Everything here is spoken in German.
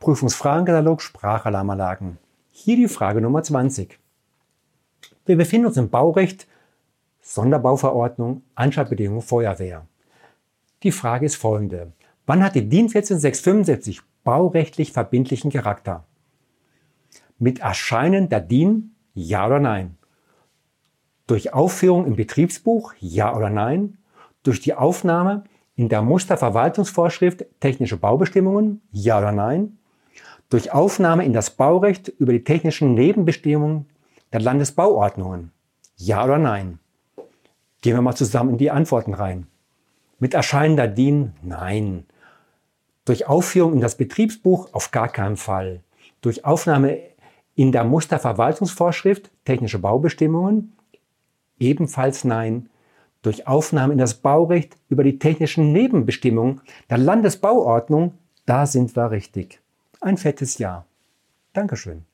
Prüfungsfragenkatalog Sprachalarmanlagen. Hier die Frage Nummer 20. Wir befinden uns im Baurecht, Sonderbauverordnung, Anschaltbedingungen Feuerwehr. Die Frage ist folgende. Wann hat die DIN 14675 baurechtlich verbindlichen Charakter? Mit Erscheinen der DIN ja oder nein? Durch Aufführung im Betriebsbuch ja oder nein? Durch die Aufnahme in der Musterverwaltungsvorschrift technische Baubestimmungen ja oder nein? Durch Aufnahme in das Baurecht über die technischen Nebenbestimmungen der Landesbauordnungen ja oder nein? Gehen wir mal zusammen in die Antworten rein. Mit Erscheinen der DIN nein. Durch Aufführung in das Betriebsbuch auf gar keinen Fall. Durch Aufnahme in der Musterverwaltungsvorschrift technische Baubestimmungen ebenfalls nein. Durch Aufnahme in das Baurecht über die technischen Nebenbestimmungen der Landesbauordnung, da sind wir richtig. Ein fettes Ja. Dankeschön.